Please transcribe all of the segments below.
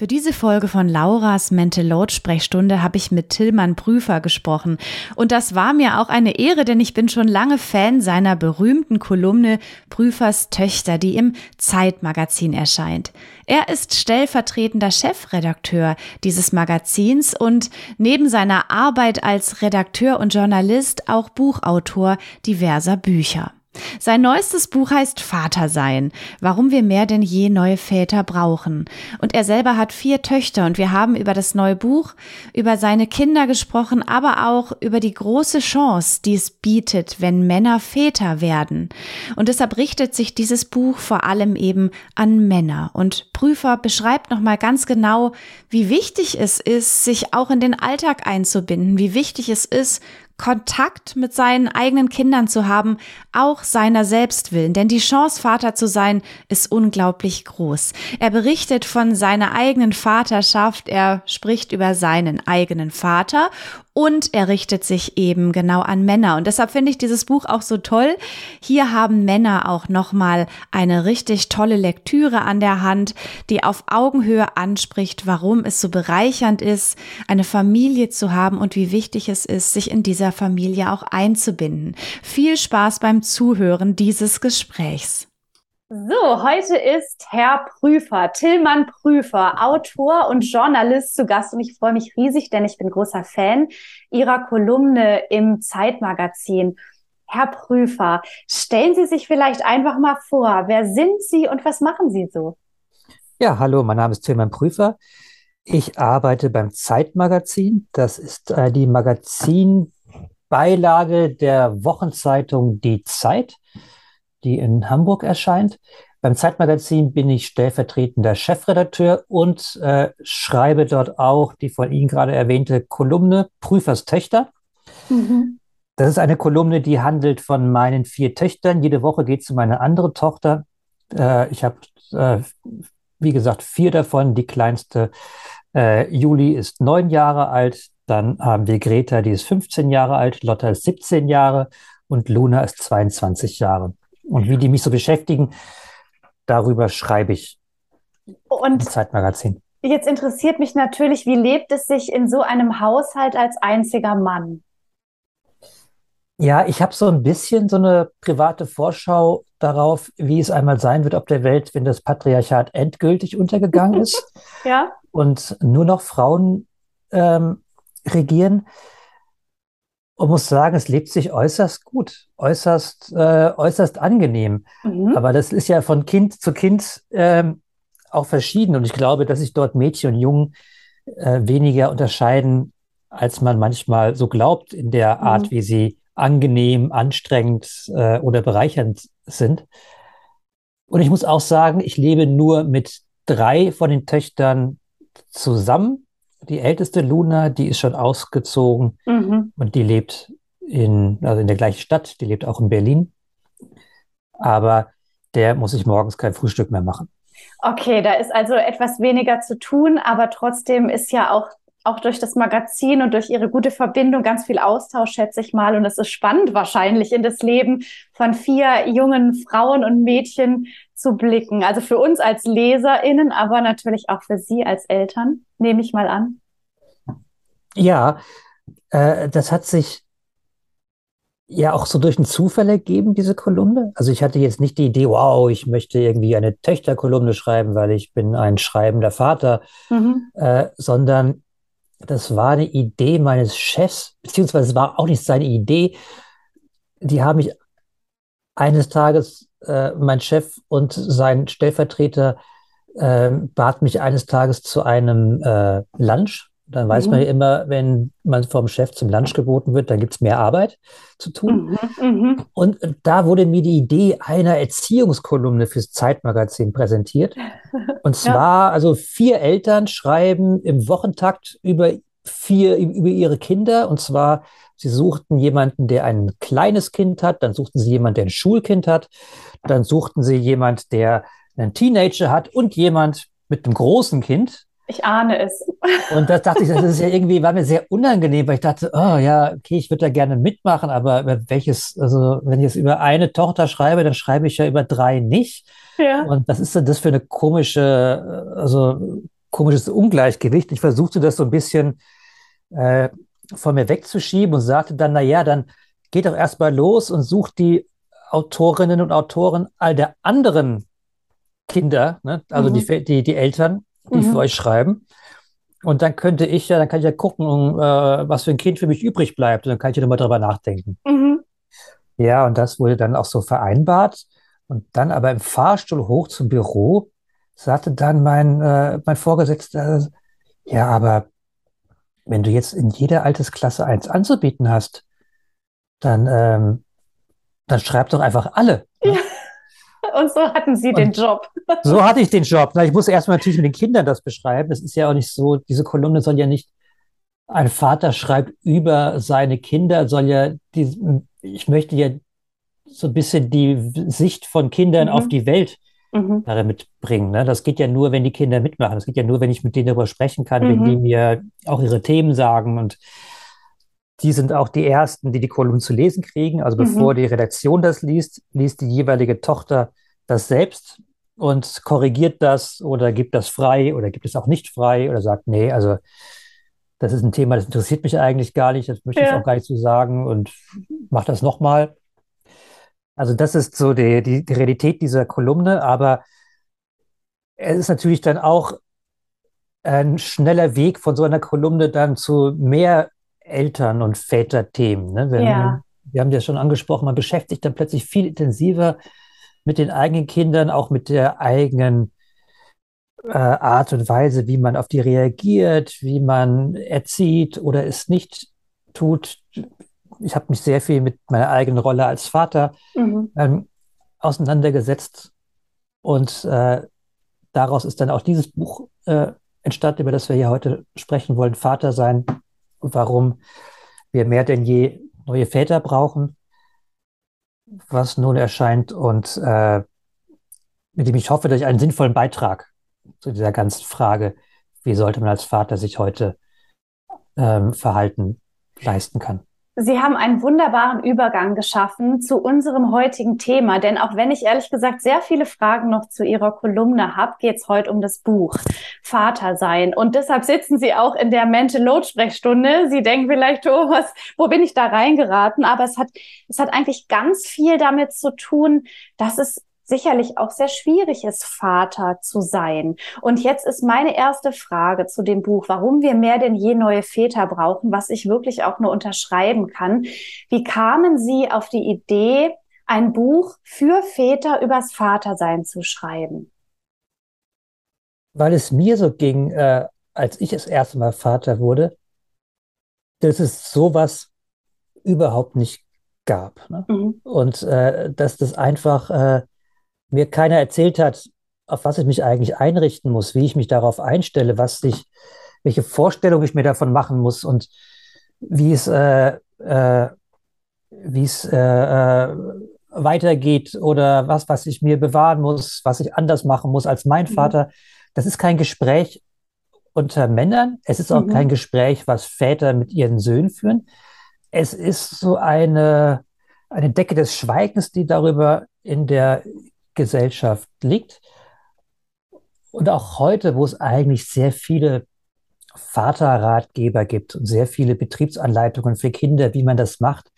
Für diese Folge von Lauras Mental Load Sprechstunde habe ich mit Tillmann Prüfer gesprochen. Und das war mir auch eine Ehre, denn ich bin schon lange Fan seiner berühmten Kolumne Prüfers Töchter, die im Zeitmagazin erscheint. Er ist stellvertretender Chefredakteur dieses Magazins und neben seiner Arbeit als Redakteur und Journalist auch Buchautor diverser Bücher. Sein neuestes Buch heißt Vater sein, warum wir mehr denn je neue Väter brauchen. Und er selber hat vier Töchter und wir haben über das neue Buch, über seine Kinder gesprochen, aber auch über die große Chance, die es bietet, wenn Männer Väter werden. Und deshalb richtet sich dieses Buch vor allem eben an Männer. Und Prüfer beschreibt nochmal ganz genau, wie wichtig es ist, sich auch in den Alltag einzubinden, wie wichtig es ist, Kontakt mit seinen eigenen Kindern zu haben, auch seiner selbst willen. Denn die Chance, Vater zu sein, ist unglaublich groß. Er berichtet von seiner eigenen Vaterschaft, er spricht über seinen eigenen Vater und er richtet sich eben genau an Männer. Und deshalb finde ich dieses Buch auch so toll. Hier haben Männer auch nochmal eine richtig tolle Lektüre an der Hand, die auf Augenhöhe anspricht, warum es so bereichernd ist, eine Familie zu haben und wie wichtig es ist, sich in dieser Familie auch einzubinden. Viel Spaß beim Zuhören dieses Gesprächs. So, heute ist Herr Prüfer, Tillmann Prüfer, Autor und Journalist zu Gast und ich freue mich riesig, denn ich bin großer Fan Ihrer Kolumne im Zeitmagazin. Herr Prüfer, stellen Sie sich vielleicht einfach mal vor, wer sind Sie und was machen Sie so? Ja, hallo, mein Name ist Tillmann Prüfer. Ich arbeite beim Zeitmagazin. Das ist äh, die Magazinbeilage der Wochenzeitung Die Zeit die in Hamburg erscheint. Beim Zeitmagazin bin ich stellvertretender Chefredakteur und äh, schreibe dort auch die von Ihnen gerade erwähnte Kolumne Prüfers Töchter. Mhm. Das ist eine Kolumne, die handelt von meinen vier Töchtern. Jede Woche geht es um eine andere Tochter. Äh, ich habe, äh, wie gesagt, vier davon. Die kleinste äh, Juli ist neun Jahre alt. Dann haben wir Greta, die ist 15 Jahre alt. Lotta ist 17 Jahre und Luna ist 22 Jahre und wie die mich so beschäftigen, darüber schreibe ich und im Zeitmagazin. Jetzt interessiert mich natürlich, wie lebt es sich in so einem Haushalt als einziger Mann? Ja, ich habe so ein bisschen so eine private Vorschau darauf, wie es einmal sein wird auf der Welt, wenn das Patriarchat endgültig untergegangen ist ja. und nur noch Frauen ähm, regieren und muss sagen, es lebt sich äußerst gut, äußerst, äh, äußerst angenehm. Mhm. Aber das ist ja von Kind zu Kind ähm, auch verschieden. Und ich glaube, dass sich dort Mädchen und Jungen äh, weniger unterscheiden, als man manchmal so glaubt, in der mhm. Art, wie sie angenehm, anstrengend äh, oder bereichernd sind. Und ich muss auch sagen, ich lebe nur mit drei von den Töchtern zusammen die älteste Luna, die ist schon ausgezogen mhm. und die lebt in, also in der gleichen Stadt, die lebt auch in Berlin. Aber der muss sich morgens kein Frühstück mehr machen. Okay, da ist also etwas weniger zu tun, aber trotzdem ist ja auch, auch durch das Magazin und durch ihre gute Verbindung ganz viel Austausch, schätze ich mal. Und es ist spannend wahrscheinlich in das Leben von vier jungen Frauen und Mädchen zu blicken. Also für uns als LeserInnen, aber natürlich auch für Sie als Eltern, nehme ich mal an. Ja, äh, das hat sich ja auch so durch einen Zufall ergeben, diese Kolumne. Also ich hatte jetzt nicht die Idee, wow, ich möchte irgendwie eine Töchterkolumne schreiben, weil ich bin ein schreibender Vater, mhm. äh, sondern das war eine Idee meines Chefs, beziehungsweise es war auch nicht seine Idee. Die haben mich eines Tages äh, mein Chef und sein Stellvertreter äh, bat mich eines Tages zu einem äh, Lunch. Dann weiß mhm. man ja immer, wenn man vom Chef zum Lunch geboten wird, dann gibt es mehr Arbeit zu tun. Mhm, mhm. Und da wurde mir die Idee einer Erziehungskolumne fürs Zeitmagazin präsentiert. Und zwar, ja. also vier Eltern schreiben im Wochentakt über vier, über ihre Kinder. Und zwar, sie suchten jemanden, der ein kleines Kind hat, dann suchten sie jemanden, der ein Schulkind hat, dann suchten sie jemanden, der einen Teenager hat und jemand mit einem großen Kind. Ich ahne es. Und das dachte ich, das ist ja irgendwie, war mir sehr unangenehm, weil ich dachte, oh ja, okay, ich würde da gerne mitmachen, aber welches, also wenn ich jetzt über eine Tochter schreibe, dann schreibe ich ja über drei nicht. Ja. Und was ist denn das für eine komische, also komisches Ungleichgewicht? Ich versuchte das so ein bisschen äh, von mir wegzuschieben und sagte dann, na ja, dann geht doch erstmal los und sucht die Autorinnen und Autoren all der anderen Kinder, ne? also mhm. die, die, die Eltern, die mhm. für euch schreiben. Und dann könnte ich ja, dann kann ich ja gucken, äh, was für ein Kind für mich übrig bleibt. Und dann kann ich ja nochmal drüber nachdenken. Mhm. Ja, und das wurde dann auch so vereinbart. Und dann aber im Fahrstuhl hoch zum Büro sagte dann mein, äh, mein Vorgesetzter, ja, aber wenn du jetzt in jeder Altersklasse eins anzubieten hast, dann, ähm, dann schreib doch einfach alle. Ne? Ja. Und so hatten Sie und den Job. So hatte ich den Job. Na, ich muss erstmal natürlich mit den Kindern das beschreiben. Es ist ja auch nicht so, diese Kolumne soll ja nicht, ein Vater schreibt über seine Kinder, soll ja, die, ich möchte ja so ein bisschen die Sicht von Kindern mhm. auf die Welt mhm. darin mitbringen. Ne? Das geht ja nur, wenn die Kinder mitmachen. Das geht ja nur, wenn ich mit denen darüber sprechen kann, mhm. wenn die mir auch ihre Themen sagen. Und die sind auch die Ersten, die die Kolumnen zu lesen kriegen. Also bevor mhm. die Redaktion das liest, liest die jeweilige Tochter das selbst und korrigiert das oder gibt das frei oder gibt es auch nicht frei oder sagt, nee, also das ist ein Thema, das interessiert mich eigentlich gar nicht, das möchte ja. ich auch gar nicht so sagen und mach das nochmal. Also das ist so die, die, die Realität dieser Kolumne, aber es ist natürlich dann auch ein schneller Weg von so einer Kolumne dann zu mehr Eltern- und Väterthemen. Ne? Wir, ja. wir haben ja schon angesprochen, man beschäftigt dann plötzlich viel intensiver mit den eigenen Kindern, auch mit der eigenen äh, Art und Weise, wie man auf die reagiert, wie man erzieht oder es nicht tut. Ich habe mich sehr viel mit meiner eigenen Rolle als Vater mhm. ähm, auseinandergesetzt und äh, daraus ist dann auch dieses Buch äh, entstanden, über das wir hier heute sprechen wollen, Vater sein und warum wir mehr denn je neue Väter brauchen was nun erscheint und äh, mit dem ich hoffe, dass ich einen sinnvollen Beitrag zu dieser ganzen Frage, wie sollte man als Vater sich heute ähm, verhalten, leisten kann. Sie haben einen wunderbaren Übergang geschaffen zu unserem heutigen Thema, denn auch wenn ich ehrlich gesagt sehr viele Fragen noch zu Ihrer Kolumne habe, geht es heute um das Buch Vater sein. Und deshalb sitzen Sie auch in der Mental Load Sprechstunde. Sie denken vielleicht, oh, was, wo bin ich da reingeraten? Aber es hat, es hat eigentlich ganz viel damit zu tun, dass es sicherlich auch sehr schwierig ist, Vater zu sein. Und jetzt ist meine erste Frage zu dem Buch, warum wir mehr denn je neue Väter brauchen, was ich wirklich auch nur unterschreiben kann. Wie kamen Sie auf die Idee, ein Buch für Väter übers Vatersein zu schreiben? Weil es mir so ging, äh, als ich das erste Mal Vater wurde, dass es sowas überhaupt nicht gab. Ne? Mhm. Und äh, dass das einfach äh, mir keiner erzählt hat, auf was ich mich eigentlich einrichten muss, wie ich mich darauf einstelle, was ich, welche Vorstellung ich mir davon machen muss und wie es, äh, äh, wie es äh, äh, weitergeht oder was, was ich mir bewahren muss, was ich anders machen muss als mein mhm. Vater. Das ist kein Gespräch unter Männern. Es ist auch mhm. kein Gespräch, was Väter mit ihren Söhnen führen. Es ist so eine, eine Decke des Schweigens, die darüber in der Gesellschaft liegt. Und auch heute, wo es eigentlich sehr viele Vaterratgeber gibt und sehr viele Betriebsanleitungen für Kinder, wie man das macht,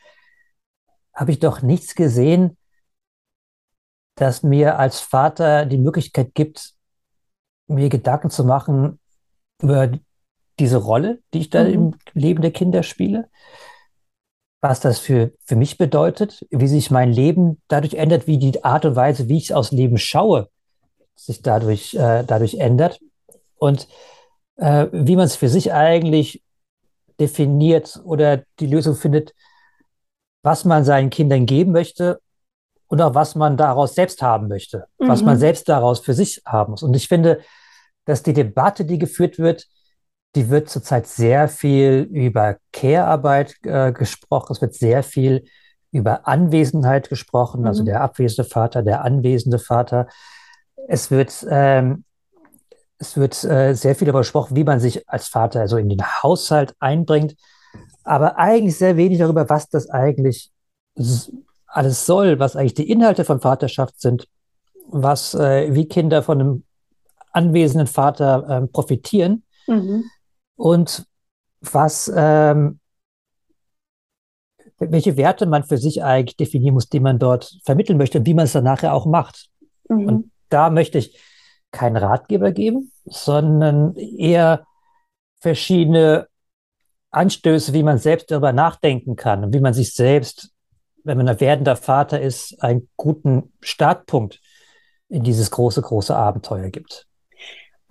habe ich doch nichts gesehen, das mir als Vater die Möglichkeit gibt, mir Gedanken zu machen über diese Rolle, die ich da mhm. im Leben der Kinder spiele. Was das für, für mich bedeutet, wie sich mein Leben dadurch ändert, wie die Art und Weise, wie ich aus Leben schaue, sich dadurch, äh, dadurch ändert und äh, wie man es für sich eigentlich definiert oder die Lösung findet, was man seinen Kindern geben möchte und auch was man daraus selbst haben möchte, mhm. was man mhm. selbst daraus für sich haben muss. Und ich finde, dass die Debatte, die geführt wird, die wird zurzeit sehr viel über Care-Arbeit äh, gesprochen. Es wird sehr viel über Anwesenheit gesprochen, also mhm. also der abwesende Vater, der anwesende Vater. Es wird, ähm, es wird äh, sehr viel darüber gesprochen, wie man sich als Vater also in den Haushalt einbringt, aber eigentlich sehr wenig darüber, was das eigentlich alles soll, was eigentlich die Inhalte von Vaterschaft sind, was, äh, wie Kinder von einem anwesenden Vater äh, profitieren mhm. Und was, ähm, welche Werte man für sich eigentlich definieren muss, die man dort vermitteln möchte und wie man es dann nachher auch macht. Mhm. Und da möchte ich keinen Ratgeber geben, sondern eher verschiedene Anstöße, wie man selbst darüber nachdenken kann und wie man sich selbst wenn man ein werdender Vater ist, einen guten Startpunkt in dieses große, große Abenteuer gibt.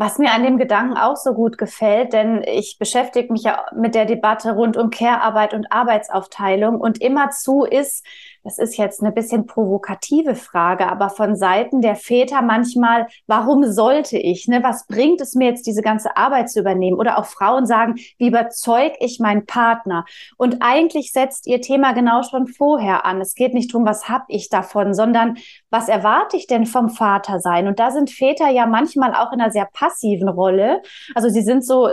Was mir an dem Gedanken auch so gut gefällt, denn ich beschäftige mich ja mit der Debatte rund um Care-Arbeit und Arbeitsaufteilung und immerzu ist das ist jetzt eine bisschen provokative Frage, aber von Seiten der Väter manchmal, warum sollte ich? Ne? Was bringt es mir jetzt, diese ganze Arbeit zu übernehmen? Oder auch Frauen sagen, wie überzeug ich meinen Partner? Und eigentlich setzt ihr Thema genau schon vorher an. Es geht nicht darum, was habe ich davon, sondern was erwarte ich denn vom Vater sein? Und da sind Väter ja manchmal auch in einer sehr passiven Rolle. Also sie sind so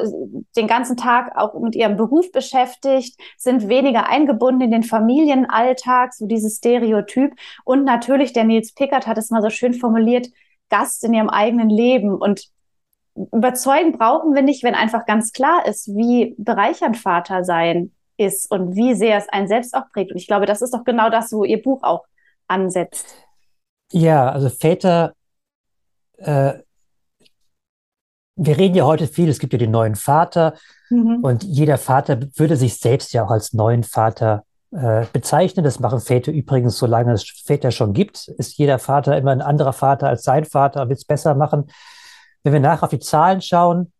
den ganzen Tag auch mit ihrem Beruf beschäftigt, sind weniger eingebunden in den Familienalltag, so die dieses Stereotyp. Und natürlich, der Nils Pickert hat es mal so schön formuliert, Gast in ihrem eigenen Leben. Und überzeugen brauchen wir nicht, wenn einfach ganz klar ist, wie bereichernd Vater sein ist und wie sehr es einen selbst auch prägt. Und ich glaube, das ist doch genau das, wo Ihr Buch auch ansetzt. Ja, also Väter, äh, wir reden ja heute viel, es gibt ja den neuen Vater mhm. und jeder Vater würde sich selbst ja auch als neuen Vater äh, bezeichnen. Das machen Väter übrigens, solange es Väter schon gibt, ist jeder Vater immer ein anderer Vater als sein Vater, will es besser machen. Wenn wir nach auf die Zahlen schauen,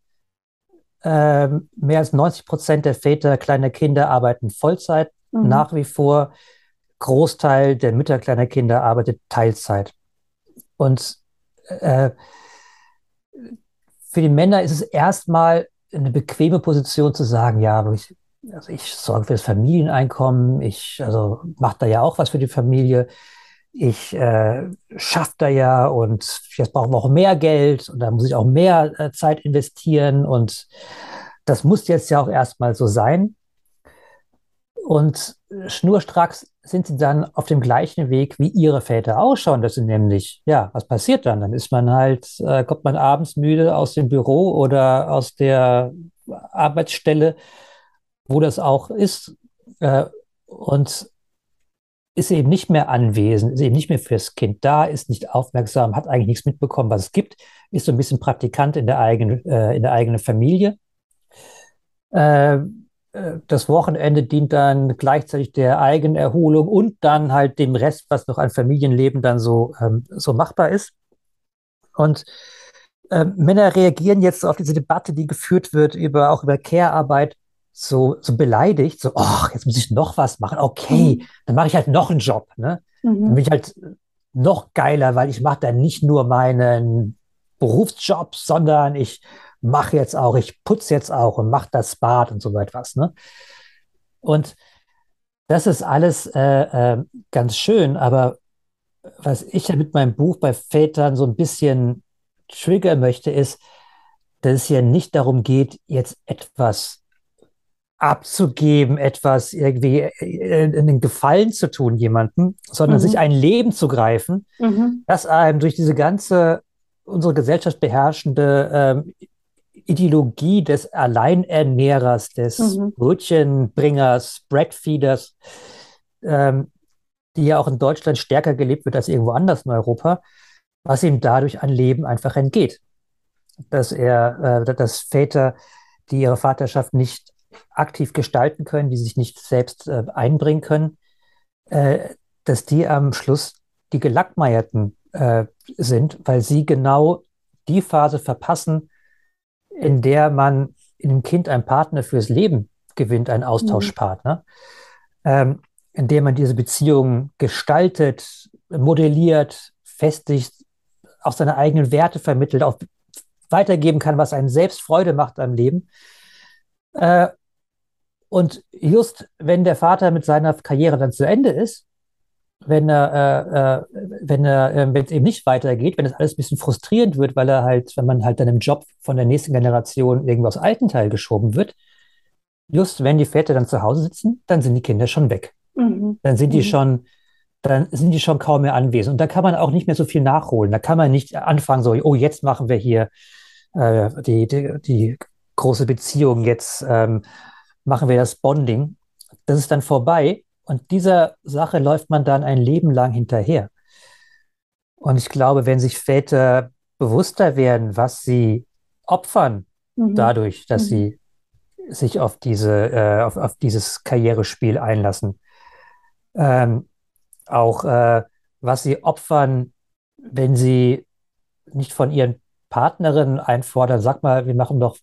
äh, mehr als 90 Prozent der Väter kleiner Kinder arbeiten Vollzeit mhm. nach wie vor. Großteil der Mütter kleiner Kinder arbeitet Teilzeit. Und äh, für die Männer ist es erstmal eine bequeme Position zu sagen, ja, aber ich, also ich sorge für das Familieneinkommen, ich also mache da ja auch was für die Familie. Ich äh, schaffe da ja und jetzt brauchen wir auch mehr Geld und da muss ich auch mehr äh, Zeit investieren und das muss jetzt ja auch erstmal so sein. Und schnurstracks sind sie dann auf dem gleichen Weg, wie ihre Väter ausschauen. Das sind nämlich, ja, was passiert dann? Dann ist man halt, äh, kommt man abends müde aus dem Büro oder aus der Arbeitsstelle wo das auch ist äh, und ist eben nicht mehr anwesend, ist eben nicht mehr fürs Kind da, ist nicht aufmerksam, hat eigentlich nichts mitbekommen, was es gibt, ist so ein bisschen Praktikant in der eigenen, äh, in der eigenen Familie. Äh, äh das Wochenende dient dann gleichzeitig der Eigenerholung und dann halt dem Rest, was noch an Familienleben dann so, ähm, so machbar ist. Und äh, Männer reagieren jetzt auf diese Debatte, die geführt wird über auch über Care-Arbeit so, so beleidigt, so, ach, jetzt muss ich noch was machen. Okay, mhm. dann mache ich halt noch einen Job. Ne? Mhm. Dann bin ich halt noch geiler, weil ich mache dann nicht nur meinen Berufsjob, sondern ich mache jetzt auch, ich putze jetzt auch und mache das Bad und so etwas. Ne? Und das ist alles äh, äh, ganz schön, aber was ich ja mit meinem Buch bei Vätern so ein bisschen triggern möchte, ist, dass es hier nicht darum geht, jetzt etwas abzugeben, etwas irgendwie äh, in den Gefallen zu tun jemandem, sondern mhm. sich ein Leben zu greifen, mhm. das einem durch diese ganze unsere Gesellschaft beherrschende ähm, Ideologie des Alleinernährers, des mhm. Brötchenbringers, Breadfeeders, ähm, die ja auch in Deutschland stärker gelebt wird als irgendwo anders in Europa, was ihm dadurch an Leben einfach entgeht. Dass er, äh, dass Väter, die ihre Vaterschaft nicht aktiv gestalten können, die sich nicht selbst äh, einbringen können, äh, dass die am Schluss die Gelackmeierten äh, sind, weil sie genau die Phase verpassen, in der man in dem Kind einen Partner fürs Leben gewinnt, einen Austauschpartner, mhm. ähm, in dem man diese Beziehung gestaltet, modelliert, festigt, auch seine eigenen Werte vermittelt, auch weitergeben kann, was einen selbst Freude macht am Leben. Äh, und just wenn der Vater mit seiner Karriere dann zu Ende ist, wenn er, äh, äh wenn er, äh, wenn es eben nicht weitergeht, wenn es alles ein bisschen frustrierend wird, weil er halt, wenn man halt dann im Job von der nächsten Generation irgendwie aus alten Teil geschoben wird, just wenn die Väter dann zu Hause sitzen, dann sind die Kinder schon weg. Mhm. Dann sind die mhm. schon, dann sind die schon kaum mehr anwesend. Und da kann man auch nicht mehr so viel nachholen. Da kann man nicht anfangen, so, oh, jetzt machen wir hier äh, die, die, die große Beziehung, jetzt ähm, machen wir das Bonding. Das ist dann vorbei. Und dieser Sache läuft man dann ein Leben lang hinterher. Und ich glaube, wenn sich Väter bewusster werden, was sie opfern, mhm. dadurch, dass mhm. sie sich auf, diese, äh, auf, auf dieses Karrierespiel einlassen, ähm, auch äh, was sie opfern, wenn sie nicht von ihren Partnerinnen einfordern, sag mal, wir machen doch,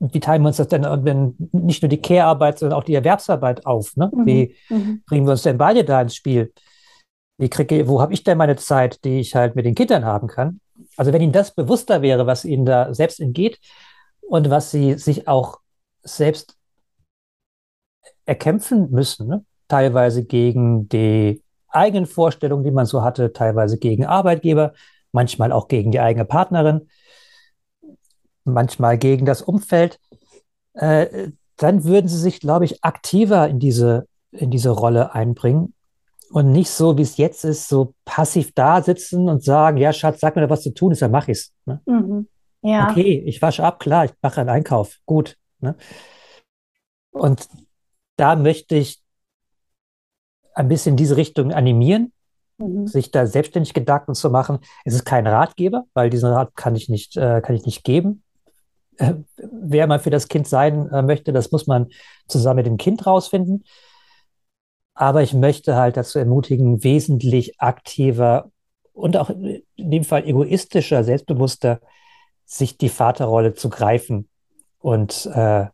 wie teilen wir uns das denn, wenn nicht nur die Care-Arbeit, sondern auch die Erwerbsarbeit auf? Ne? Mhm. Wie mhm. bringen wir uns denn beide da ins Spiel? Wie kriege, wo habe ich denn meine Zeit, die ich halt mit den Kindern haben kann? Also wenn ihnen das bewusster wäre, was ihnen da selbst entgeht und was sie sich auch selbst erkämpfen müssen, ne? teilweise gegen die eigenen Vorstellungen, die man so hatte, teilweise gegen Arbeitgeber, manchmal auch gegen die eigene Partnerin, manchmal gegen das Umfeld, äh, dann würden sie sich, glaube ich, aktiver in diese, in diese Rolle einbringen und nicht so, wie es jetzt ist, so passiv da sitzen und sagen, ja, Schatz, sag mir da was zu tun ist, dann mache ich es. Ne? Mhm. Ja. Okay, ich wasche ab, klar, ich mache einen Einkauf, gut. Ne? Und da möchte ich ein bisschen in diese Richtung animieren, mhm. sich da selbstständig Gedanken zu machen. Es ist kein Ratgeber, weil diesen Rat kann ich nicht, äh, kann ich nicht geben. Äh, wer man für das Kind sein äh, möchte, das muss man zusammen mit dem Kind rausfinden. Aber ich möchte halt dazu ermutigen, wesentlich aktiver und auch in dem Fall egoistischer, selbstbewusster, sich die Vaterrolle zu greifen und äh,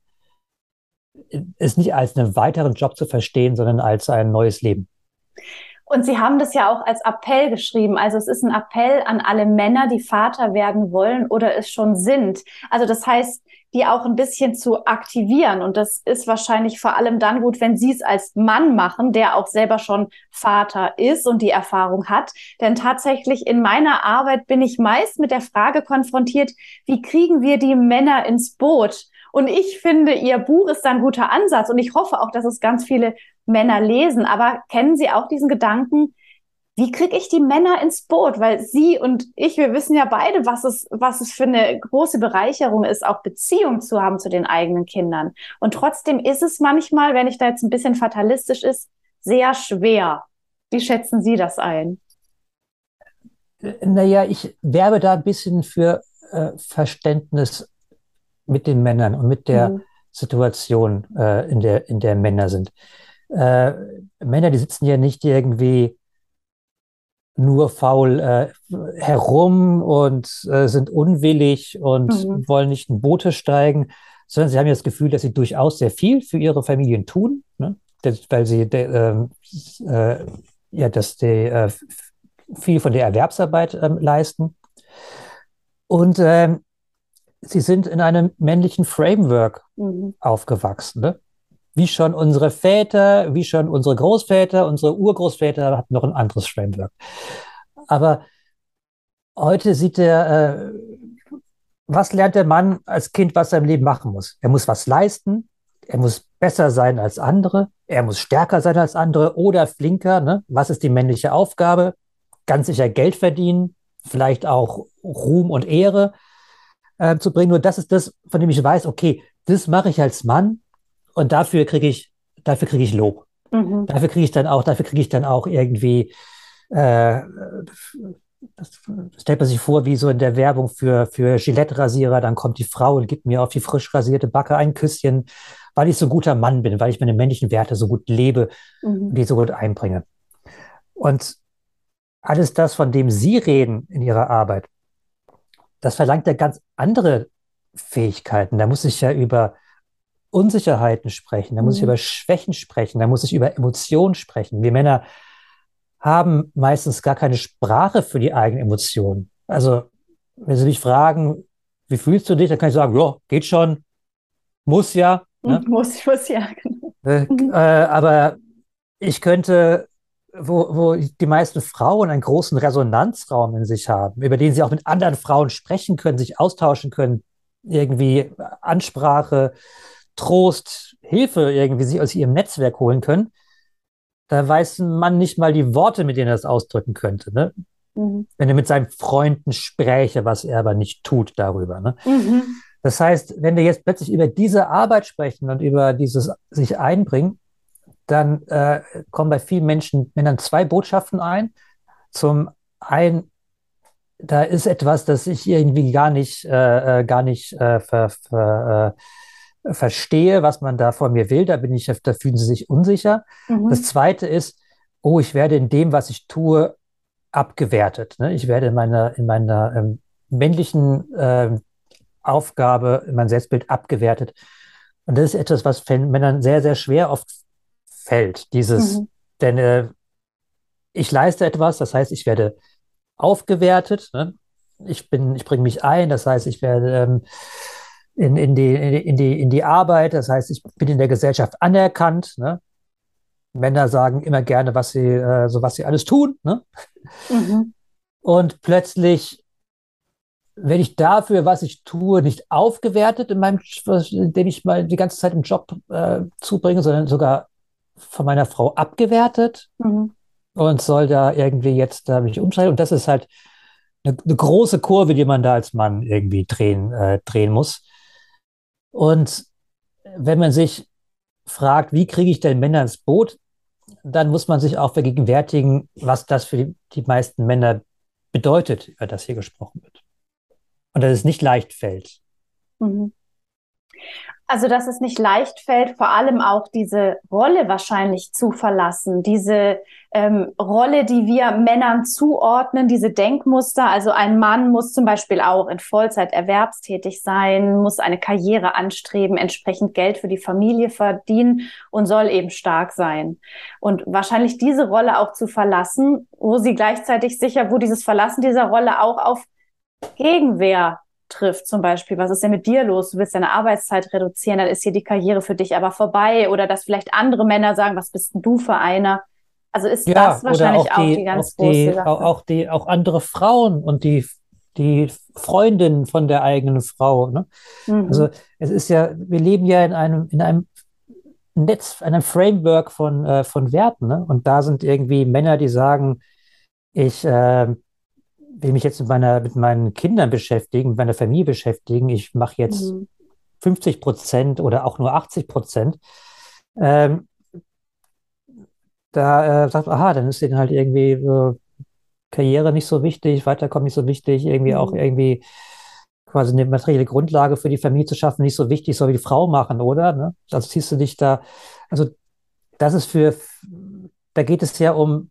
es nicht als einen weiteren Job zu verstehen, sondern als ein neues Leben. Und Sie haben das ja auch als Appell geschrieben. Also es ist ein Appell an alle Männer, die Vater werden wollen oder es schon sind. Also das heißt, die auch ein bisschen zu aktivieren. Und das ist wahrscheinlich vor allem dann gut, wenn Sie es als Mann machen, der auch selber schon Vater ist und die Erfahrung hat. Denn tatsächlich in meiner Arbeit bin ich meist mit der Frage konfrontiert, wie kriegen wir die Männer ins Boot? Und ich finde, Ihr Buch ist ein guter Ansatz und ich hoffe auch, dass es ganz viele Männer lesen. Aber kennen Sie auch diesen Gedanken, wie kriege ich die Männer ins Boot? Weil Sie und ich, wir wissen ja beide, was es, was es für eine große Bereicherung ist, auch Beziehung zu haben zu den eigenen Kindern. Und trotzdem ist es manchmal, wenn ich da jetzt ein bisschen fatalistisch ist, sehr schwer. Wie schätzen Sie das ein? Naja, ich werbe da ein bisschen für äh, Verständnis mit den Männern und mit der mhm. Situation, äh, in, der, in der Männer sind. Äh, Männer, die sitzen ja nicht irgendwie nur faul äh, herum und äh, sind unwillig und mhm. wollen nicht in Boote steigen, sondern sie haben ja das Gefühl, dass sie durchaus sehr viel für ihre Familien tun, ne? das, weil sie de, ähm, äh, ja, dass die äh, viel von der Erwerbsarbeit ähm, leisten. Und ähm, sie sind in einem männlichen Framework mhm. aufgewachsen. Ne? Wie schon unsere Väter, wie schon unsere Großväter, unsere Urgroßväter hatten noch ein anderes Framework. Aber heute sieht er, äh, was lernt der Mann als Kind, was er im Leben machen muss? Er muss was leisten, er muss besser sein als andere, er muss stärker sein als andere oder flinker. Ne? Was ist die männliche Aufgabe? Ganz sicher Geld verdienen, vielleicht auch Ruhm und Ehre äh, zu bringen. Nur das ist das, von dem ich weiß, okay, das mache ich als Mann und dafür kriege ich, dafür kriege ich Lob. Mhm. Dafür kriege ich dann auch, dafür kriege ich dann auch irgendwie äh, das stellt man sich vor, wie so in der Werbung für, für Gillette-Rasierer, dann kommt die Frau und gibt mir auf die frisch rasierte Backe ein Küsschen, weil ich so guter Mann bin, weil ich meine männlichen Werte so gut lebe mhm. und die so gut einbringe. Und alles das, von dem Sie reden in Ihrer Arbeit, das verlangt ja ganz andere Fähigkeiten. Da muss ich ja über Unsicherheiten sprechen, da muss mhm. ich über Schwächen sprechen, da muss ich über Emotionen sprechen. Wir Männer haben meistens gar keine Sprache für die eigenen Emotionen. Also, wenn Sie mich fragen, wie fühlst du dich, dann kann ich sagen, ja, geht schon, muss ja. Ne? Muss, muss ja, genau. Äh, äh, aber ich könnte wo, wo die meisten Frauen einen großen Resonanzraum in sich haben, über den sie auch mit anderen Frauen sprechen können, sich austauschen können, irgendwie Ansprache, Trost, Hilfe irgendwie sich aus ihrem Netzwerk holen können, da weiß man nicht mal die Worte, mit denen er das ausdrücken könnte. Ne? Mhm. Wenn er mit seinen Freunden spräche, was er aber nicht tut darüber. Ne? Mhm. Das heißt, wenn wir jetzt plötzlich über diese Arbeit sprechen und über dieses sich einbringen, dann äh, kommen bei vielen Menschen, Männern zwei Botschaften ein. Zum einen, da ist etwas, das ich irgendwie gar nicht, äh, äh, gar nicht äh, ver, ver, äh, verstehe, was man da von mir will. Da bin ich, da fühlen sie sich unsicher. Mhm. Das zweite ist, oh, ich werde in dem, was ich tue, abgewertet. Ne? Ich werde in meiner, in meiner ähm, männlichen äh, Aufgabe, in meinem Selbstbild abgewertet. Und das ist etwas, was Männern sehr, sehr schwer oft fällt. Dieses, mhm. denn äh, ich leiste etwas, das heißt, ich werde aufgewertet. Ne? Ich bin, ich bringe mich ein, das heißt, ich werde ähm, in, in, die, in, die, in die Arbeit, das heißt, ich bin in der Gesellschaft anerkannt. Ne? Männer sagen immer gerne, was sie, äh, so was sie alles tun. Ne? Mhm. Und plötzlich werde ich dafür, was ich tue, nicht aufgewertet in meinem, indem ich mal die ganze Zeit im Job äh, zubringe, sondern sogar von meiner Frau abgewertet mhm. und soll da irgendwie jetzt da mich umschalten. Und das ist halt eine, eine, große Kurve, die man da als Mann irgendwie drehen, äh, drehen muss. Und wenn man sich fragt, wie kriege ich denn Männer ins Boot, dann muss man sich auch vergegenwärtigen, was das für die, meisten Männer bedeutet, über das hier gesprochen wird. Und dass es nicht leicht fällt. Mhm. Also, dass es nicht leicht fällt, vor allem auch diese Rolle wahrscheinlich zu verlassen, diese ähm, Rolle, die wir Männern zuordnen, diese Denkmuster. Also ein Mann muss zum Beispiel auch in Vollzeit erwerbstätig sein, muss eine Karriere anstreben, entsprechend Geld für die Familie verdienen und soll eben stark sein. Und wahrscheinlich diese Rolle auch zu verlassen, wo sie gleichzeitig sicher, wo dieses Verlassen dieser Rolle auch auf Gegenwehr trifft, zum Beispiel, was ist denn mit dir los? Du willst deine Arbeitszeit reduzieren, dann ist hier die Karriere für dich aber vorbei. Oder dass vielleicht andere Männer sagen, was bist denn du für einer? Also ist ja, das wahrscheinlich auch die, auch die ganz auch große die, Sache. Auch, die, auch andere Frauen und die, die Freundin von der eigenen Frau. Ne? Mhm. Also es ist ja, wir leben ja in einem, in einem Netz, einem Framework von, äh, von Werten. Ne? Und da sind irgendwie Männer, die sagen, ich äh, will mich jetzt mit, meiner, mit meinen Kindern beschäftigen, mit meiner Familie beschäftigen, ich mache jetzt mhm. 50 Prozent oder auch nur 80 Prozent, ähm, da äh, sagt man, aha, dann ist denen halt irgendwie äh, Karriere nicht so wichtig, Weiterkommen nicht so wichtig, irgendwie mhm. auch irgendwie quasi eine materielle Grundlage für die Familie zu schaffen, nicht so wichtig, soll wie die Frau machen, oder? Ne? Also ziehst du dich da, also das ist für, da geht es ja um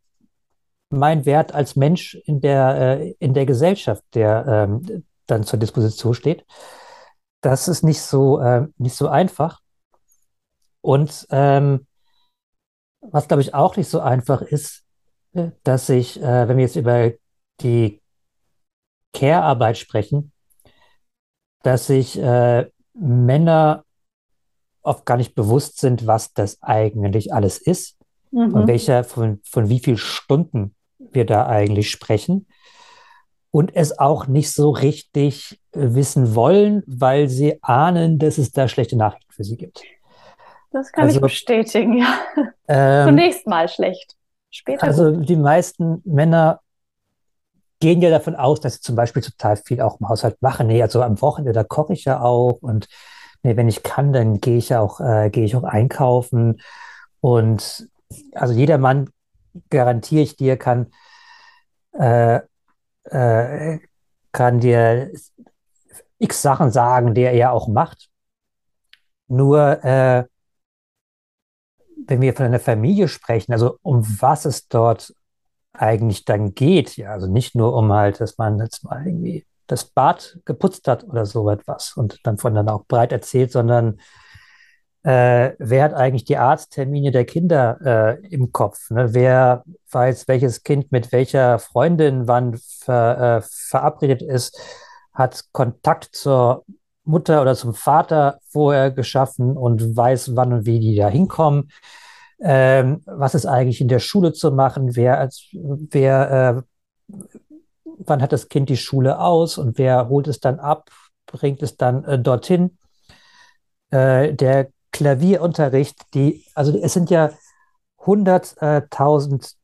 mein Wert als Mensch in der, äh, in der Gesellschaft, der ähm, dann zur Disposition steht. Das ist nicht so, äh, nicht so einfach. Und ähm, was, glaube ich, auch nicht so einfach ist, dass ich, äh, wenn wir jetzt über die Care-Arbeit sprechen, dass sich äh, Männer oft gar nicht bewusst sind, was das eigentlich alles ist mhm. und welcher, von, von wie vielen Stunden wir da eigentlich sprechen und es auch nicht so richtig wissen wollen, weil sie ahnen, dass es da schlechte Nachrichten für sie gibt. Das kann also, ich bestätigen, ja. Ähm, Zunächst mal schlecht. Später. Also die meisten Männer gehen ja davon aus, dass sie zum Beispiel total viel auch im Haushalt machen. Nee, also am Wochenende, da koche ich ja auch und nee, wenn ich kann, dann gehe ich ja auch, äh, gehe ich auch einkaufen. Und also jeder Mann garantiere ich dir, kann äh, äh, kann dir x Sachen sagen, die er ja auch macht. Nur äh, wenn wir von einer Familie sprechen, also um was es dort eigentlich dann geht, ja, also nicht nur um halt, dass man jetzt mal irgendwie das Bad geputzt hat oder so etwas und dann von dann auch breit erzählt, sondern äh, wer hat eigentlich die Arzttermine der Kinder äh, im Kopf? Ne? Wer weiß, welches Kind mit welcher Freundin wann ver, äh, verabredet ist, hat Kontakt zur Mutter oder zum Vater vorher geschaffen und weiß, wann und wie die da hinkommen. Ähm, was ist eigentlich in der Schule zu machen? Wer, als, wer äh, wann hat das Kind die Schule aus und wer holt es dann ab, bringt es dann äh, dorthin? Äh, der Klavierunterricht, die, also es sind ja hunderttausend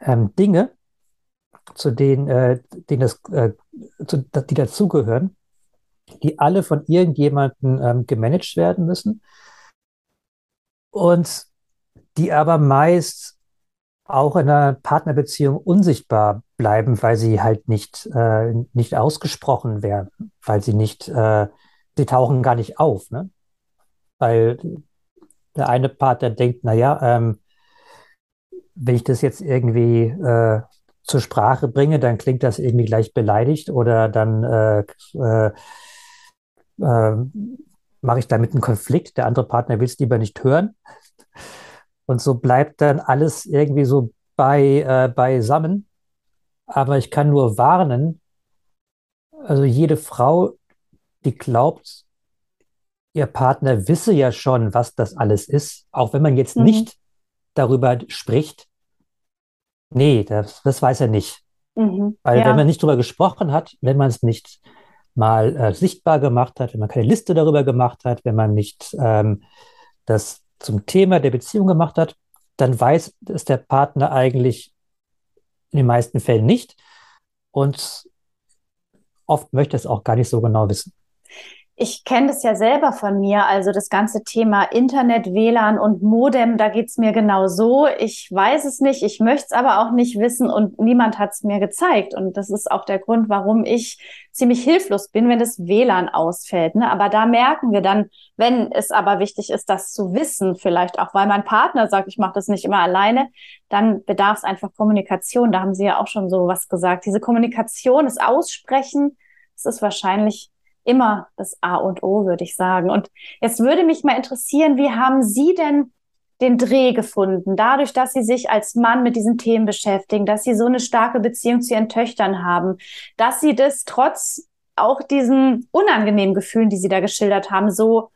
ähm, Dinge, zu denen, äh, denen das, äh, zu, die dazugehören, die alle von irgendjemandem ähm, gemanagt werden müssen und die aber meist auch in einer Partnerbeziehung unsichtbar bleiben, weil sie halt nicht, äh, nicht ausgesprochen werden, weil sie nicht, äh, sie tauchen gar nicht auf. Ne? Weil der eine Partner denkt, naja, ähm, wenn ich das jetzt irgendwie äh, zur Sprache bringe, dann klingt das irgendwie gleich beleidigt oder dann äh, äh, äh, mache ich damit einen Konflikt. Der andere Partner will es lieber nicht hören. Und so bleibt dann alles irgendwie so bei, äh, beisammen. Aber ich kann nur warnen, also jede Frau, die glaubt, ihr Partner wisse ja schon, was das alles ist, auch wenn man jetzt mhm. nicht darüber spricht. Nee, das, das weiß er nicht. Mhm. Weil ja. wenn man nicht darüber gesprochen hat, wenn man es nicht mal äh, sichtbar gemacht hat, wenn man keine Liste darüber gemacht hat, wenn man nicht ähm, das zum Thema der Beziehung gemacht hat, dann weiß es der Partner eigentlich in den meisten Fällen nicht. Und oft möchte es auch gar nicht so genau wissen. Ich kenne das ja selber von mir, also das ganze Thema Internet, WLAN und Modem, da geht's mir genau so. Ich weiß es nicht, ich möchte es aber auch nicht wissen und niemand hat es mir gezeigt. Und das ist auch der Grund, warum ich ziemlich hilflos bin, wenn das WLAN ausfällt. Ne? Aber da merken wir dann, wenn es aber wichtig ist, das zu wissen, vielleicht auch, weil mein Partner sagt, ich mache das nicht immer alleine, dann bedarf es einfach Kommunikation. Da haben Sie ja auch schon so was gesagt. Diese Kommunikation, das Aussprechen, das ist wahrscheinlich immer das A und O, würde ich sagen. Und jetzt würde mich mal interessieren, wie haben Sie denn den Dreh gefunden, dadurch, dass Sie sich als Mann mit diesen Themen beschäftigen, dass Sie so eine starke Beziehung zu Ihren Töchtern haben, dass Sie das trotz auch diesen unangenehmen Gefühlen, die Sie da geschildert haben, so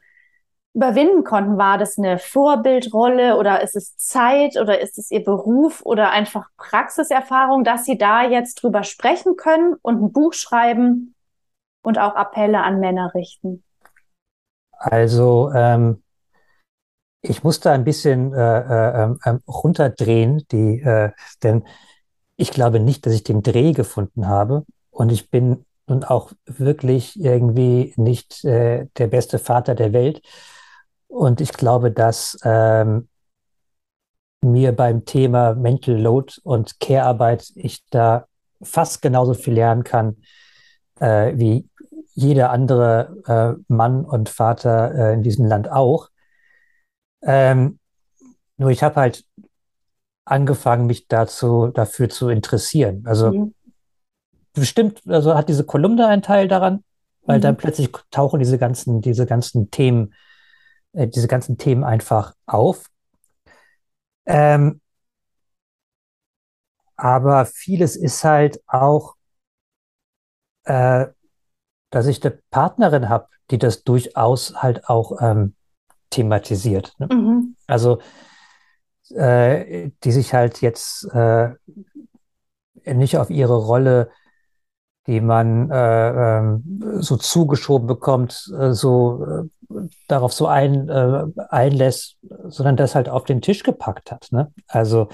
überwinden konnten? War das eine Vorbildrolle oder ist es Zeit oder ist es Ihr Beruf oder einfach Praxiserfahrung, dass Sie da jetzt drüber sprechen können und ein Buch schreiben und auch Appelle an Männer richten? Also ähm, ich musste ein bisschen äh, äh, ähm, runterdrehen, die, äh, denn ich glaube nicht, dass ich den Dreh gefunden habe und ich bin nun auch wirklich irgendwie nicht äh, der beste Vater der Welt. Und ich glaube, dass ähm, mir beim Thema Mental Load und Care-Arbeit ich da fast genauso viel lernen kann äh, wie jeder andere äh, Mann und Vater äh, in diesem Land auch. Ähm, nur ich habe halt angefangen, mich dazu, dafür zu interessieren. Also mhm. bestimmt, also hat diese Kolumne einen Teil daran, weil mhm. dann plötzlich tauchen diese ganzen, diese ganzen Themen, äh, diese ganzen Themen einfach auf. Ähm, aber vieles ist halt auch äh, dass ich eine Partnerin habe, die das durchaus halt auch ähm, thematisiert. Ne? Mhm. Also äh, die sich halt jetzt äh, nicht auf ihre Rolle, die man äh, ähm, so zugeschoben bekommt, äh, so äh, darauf so ein, äh, einlässt, sondern das halt auf den Tisch gepackt hat. Ne? Also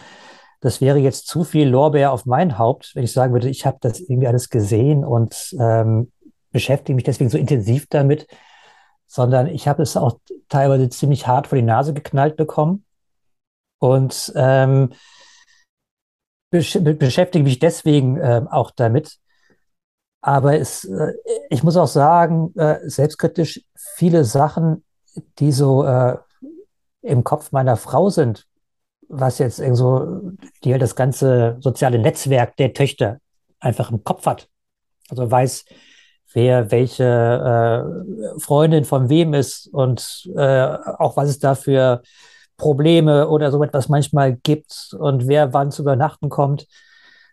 das wäre jetzt zu viel Lorbeer auf mein Haupt, wenn ich sagen würde, ich habe das irgendwie alles gesehen und ähm, beschäftige mich deswegen so intensiv damit, sondern ich habe es auch teilweise ziemlich hart vor die Nase geknallt bekommen und ähm, besch beschäftige mich deswegen äh, auch damit, aber es, äh, ich muss auch sagen, äh, selbstkritisch, viele Sachen, die so äh, im Kopf meiner Frau sind, was jetzt so, die halt das ganze soziale Netzwerk der Töchter einfach im Kopf hat. Also weiß, wer welche äh, Freundin von wem ist und äh, auch was es da für Probleme oder so etwas manchmal gibt und wer wann zu übernachten kommt.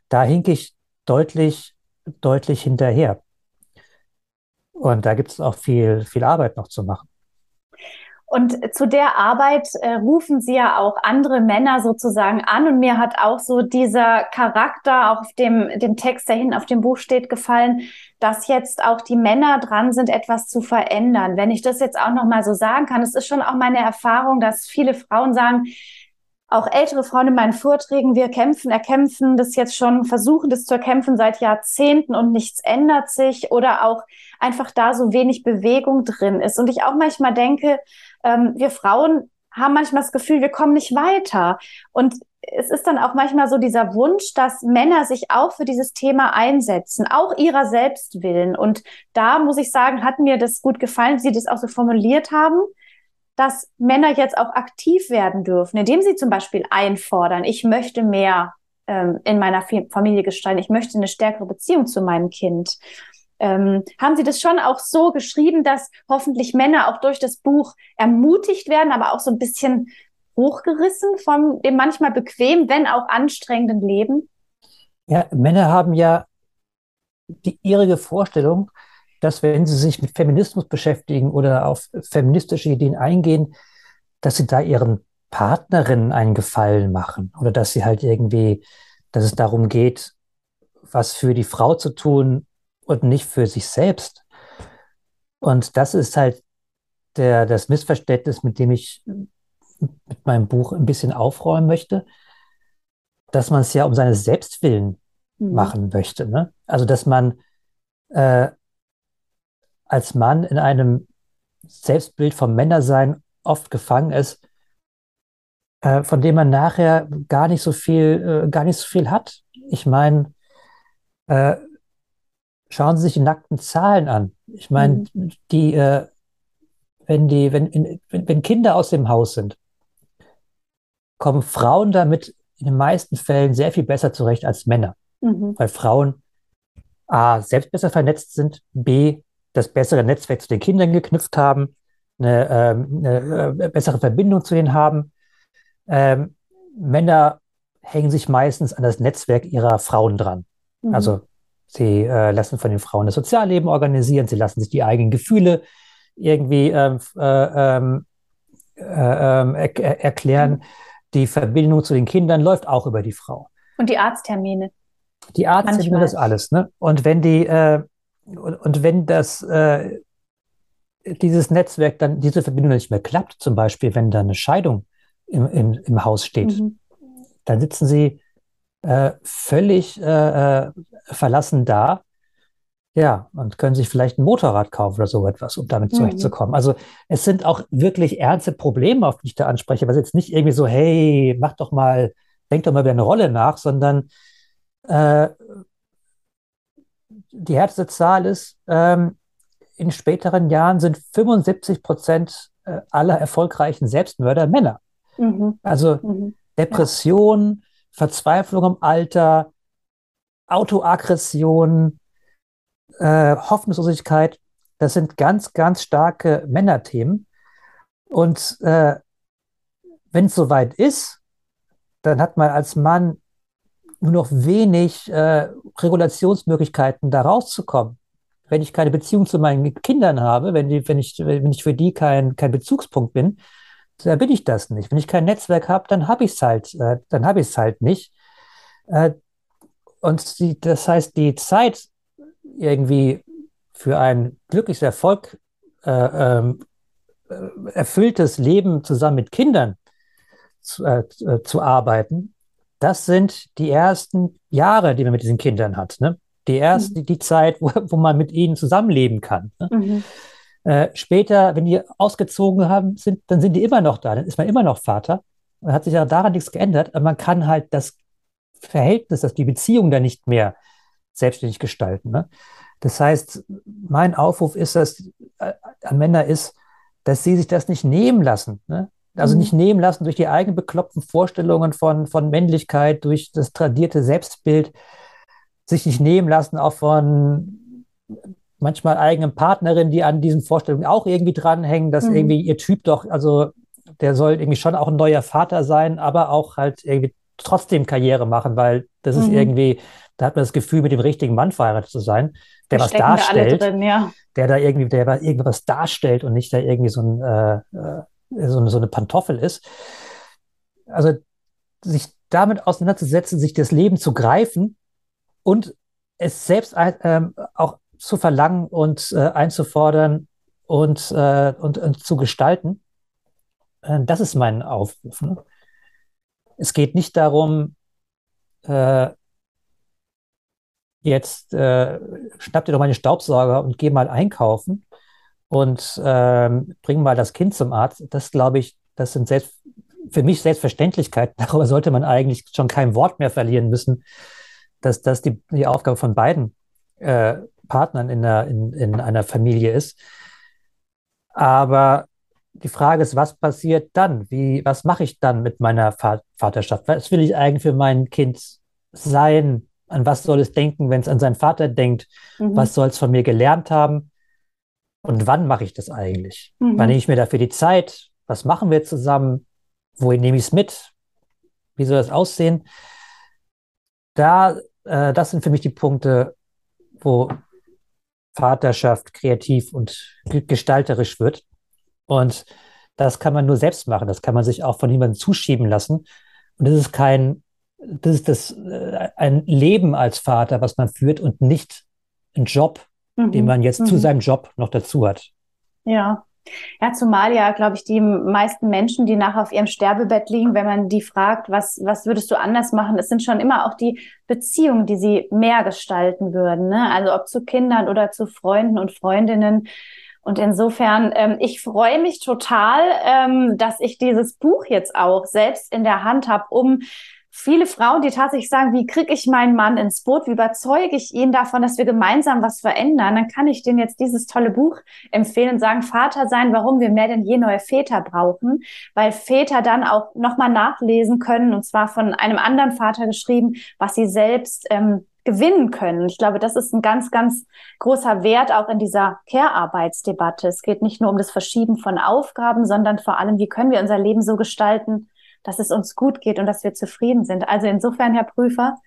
Da hink ich deutlich, deutlich hinterher. Und da gibt es auch viel, viel Arbeit noch zu machen. Und zu der Arbeit äh, rufen Sie ja auch andere Männer sozusagen an. Und mir hat auch so dieser Charakter auf dem, dem Text, der hinten auf dem Buch steht, gefallen, dass jetzt auch die Männer dran sind, etwas zu verändern. Wenn ich das jetzt auch nochmal so sagen kann, es ist schon auch meine Erfahrung, dass viele Frauen sagen, auch ältere Frauen in meinen Vorträgen, wir kämpfen, erkämpfen das jetzt schon, versuchen das zu erkämpfen seit Jahrzehnten und nichts ändert sich oder auch einfach da so wenig Bewegung drin ist. Und ich auch manchmal denke, ähm, wir Frauen haben manchmal das Gefühl, wir kommen nicht weiter. Und es ist dann auch manchmal so dieser Wunsch, dass Männer sich auch für dieses Thema einsetzen, auch ihrer selbst willen. Und da muss ich sagen, hat mir das gut gefallen, wie Sie das auch so formuliert haben, dass Männer jetzt auch aktiv werden dürfen, indem sie zum Beispiel einfordern, ich möchte mehr ähm, in meiner Familie gestalten, ich möchte eine stärkere Beziehung zu meinem Kind. Ähm, haben Sie das schon auch so geschrieben, dass hoffentlich Männer auch durch das Buch ermutigt werden, aber auch so ein bisschen hochgerissen von dem manchmal bequem, wenn auch anstrengenden Leben? Ja, Männer haben ja die irrige Vorstellung, dass wenn sie sich mit Feminismus beschäftigen oder auf feministische Ideen eingehen, dass sie da ihren Partnerinnen einen Gefallen machen oder dass sie halt irgendwie, dass es darum geht, was für die Frau zu tun, und nicht für sich selbst. Und das ist halt der, das Missverständnis, mit dem ich mit meinem Buch ein bisschen aufräumen möchte, dass man es ja um seine Selbstwillen mhm. machen möchte. Ne? Also, dass man äh, als Mann in einem Selbstbild vom Männersein oft gefangen ist, äh, von dem man nachher gar nicht so viel, äh, gar nicht so viel hat. Ich meine, äh, schauen Sie sich die nackten Zahlen an. Ich meine, mhm. die, äh, wenn die, wenn, in, wenn, wenn Kinder aus dem Haus sind, kommen Frauen damit in den meisten Fällen sehr viel besser zurecht als Männer. Mhm. Weil Frauen A, selbst besser vernetzt sind, B, das bessere Netzwerk zu den Kindern geknüpft haben, eine, ähm, eine äh, bessere Verbindung zu ihnen haben. Ähm, Männer hängen sich meistens an das Netzwerk ihrer Frauen dran. Mhm. Also Sie äh, lassen von den Frauen das Sozialleben organisieren, sie lassen sich die eigenen Gefühle irgendwie ähm, äh, ähm, äh, ähm, er erklären. Mhm. Die Verbindung zu den Kindern läuft auch über die Frau. Und die Arzttermine. Die Arzttermine, das alles. Ne? Und wenn die äh, und, und, wenn das äh, dieses Netzwerk dann diese Verbindung nicht mehr klappt, zum Beispiel wenn da eine Scheidung im, im, im Haus steht, mhm. dann sitzen sie äh, völlig äh, äh, verlassen da. Ja, und können sich vielleicht ein Motorrad kaufen oder so etwas, um damit mhm. zurechtzukommen. Also es sind auch wirklich ernste Probleme, auf die ich da anspreche, was jetzt nicht irgendwie so, hey, mach doch mal, denk doch mal über eine Rolle nach, sondern äh, die härteste Zahl ist, ähm, in späteren Jahren sind 75 Prozent äh, aller erfolgreichen Selbstmörder Männer. Mhm. Also mhm. Depression, ja. Verzweiflung im Alter, Autoaggression, äh, Hoffnungslosigkeit, das sind ganz, ganz starke Männerthemen. Und äh, wenn es soweit ist, dann hat man als Mann nur noch wenig äh, Regulationsmöglichkeiten, da rauszukommen. Wenn ich keine Beziehung zu meinen Kindern habe, wenn, die, wenn, ich, wenn ich für die kein, kein Bezugspunkt bin, da bin ich das nicht. Wenn ich kein Netzwerk habe, dann habe ich es halt, äh, dann habe ich halt nicht. Äh, und die, das heißt, die Zeit irgendwie für ein glückliches Erfolg äh, ähm, äh, erfülltes Leben zusammen mit Kindern zu, äh, zu, arbeiten, das sind die ersten Jahre, die man mit diesen Kindern hat. Ne? Die erste, mhm. die Zeit, wo, wo, man mit ihnen zusammenleben kann. Ne? Mhm. Äh, später, wenn die ausgezogen haben, sind, dann sind die immer noch da, dann ist man immer noch Vater. Dann hat sich ja daran nichts geändert, aber man kann halt das Verhältnis, dass die Beziehung da nicht mehr selbstständig gestalten. Ne? Das heißt, mein Aufruf ist, dass äh, an Männer ist, dass sie sich das nicht nehmen lassen. Ne? Also mhm. nicht nehmen lassen durch die eigenen bekloppten Vorstellungen von, von Männlichkeit, durch das tradierte Selbstbild, sich nicht nehmen lassen auch von manchmal eigenen Partnerinnen, die an diesen Vorstellungen auch irgendwie dranhängen, dass mhm. irgendwie ihr Typ doch, also der soll irgendwie schon auch ein neuer Vater sein, aber auch halt irgendwie trotzdem Karriere machen, weil das ist mhm. irgendwie, da hat man das Gefühl, mit dem richtigen Mann verheiratet zu sein, der was darstellt, drin, ja. der da irgendwie, der irgendwas darstellt und nicht da irgendwie so, ein, äh, äh, so, eine, so eine Pantoffel ist. Also sich damit auseinanderzusetzen, sich das Leben zu greifen und es selbst äh, auch zu verlangen und äh, einzufordern und, äh, und, und, zu gestalten. Äh, das ist mein Aufruf. Ne? Es geht nicht darum, äh, jetzt äh, schnapp dir doch mal den Staubsauger und geh mal einkaufen und ähm, bring mal das Kind zum Arzt. Das glaube ich, das sind selbst, für mich Selbstverständlichkeiten. Darüber sollte man eigentlich schon kein Wort mehr verlieren müssen, dass das die, die Aufgabe von beiden äh, Partnern in, der, in, in einer Familie ist. Aber die Frage ist, was passiert dann? Wie, was mache ich dann mit meiner Vaterschaft? Was will ich eigentlich für mein Kind sein? An was soll es denken, wenn es an seinen Vater denkt? Mhm. Was soll es von mir gelernt haben? Und wann mache ich das eigentlich? Mhm. Wann nehme ich mir dafür die Zeit? Was machen wir zusammen? Wohin nehme ich es mit? Wie soll das aussehen? Da, äh, das sind für mich die Punkte, wo Vaterschaft kreativ und gestalterisch wird. Und das kann man nur selbst machen. Das kann man sich auch von jemandem zuschieben lassen. Und das ist kein, das ist das, äh, ein Leben als Vater, was man führt und nicht ein Job, mhm. den man jetzt mhm. zu seinem Job noch dazu hat. Ja. Ja, zumal ja, glaube ich, die meisten Menschen, die nachher auf ihrem Sterbebett liegen, wenn man die fragt, was, was würdest du anders machen, es sind schon immer auch die Beziehungen, die sie mehr gestalten würden. Ne? Also ob zu Kindern oder zu Freunden und Freundinnen. Und insofern, ähm, ich freue mich total, ähm, dass ich dieses Buch jetzt auch selbst in der Hand habe, um viele Frauen, die tatsächlich sagen, wie kriege ich meinen Mann ins Boot, wie überzeuge ich ihn davon, dass wir gemeinsam was verändern, dann kann ich denen jetzt dieses tolle Buch empfehlen und sagen, Vater sein, warum wir mehr denn je neue Väter brauchen, weil Väter dann auch nochmal nachlesen können, und zwar von einem anderen Vater geschrieben, was sie selbst ähm, gewinnen können. Ich glaube, das ist ein ganz, ganz großer Wert auch in dieser Care-Arbeitsdebatte. Es geht nicht nur um das Verschieben von Aufgaben, sondern vor allem, wie können wir unser Leben so gestalten, dass es uns gut geht und dass wir zufrieden sind. Also insofern, Herr Prüfer,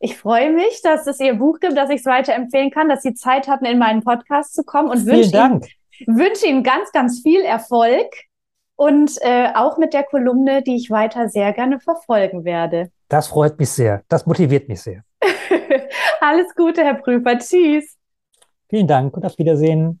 ich freue mich, dass es Ihr Buch gibt, dass ich es weiterempfehlen kann, dass Sie Zeit hatten, in meinen Podcast zu kommen und wünsche Ihnen, wünsche Ihnen ganz, ganz viel Erfolg und äh, auch mit der Kolumne, die ich weiter sehr gerne verfolgen werde. Das freut mich sehr. Das motiviert mich sehr. Alles Gute, Herr Prüfer. Tschüss. Vielen Dank und auf Wiedersehen.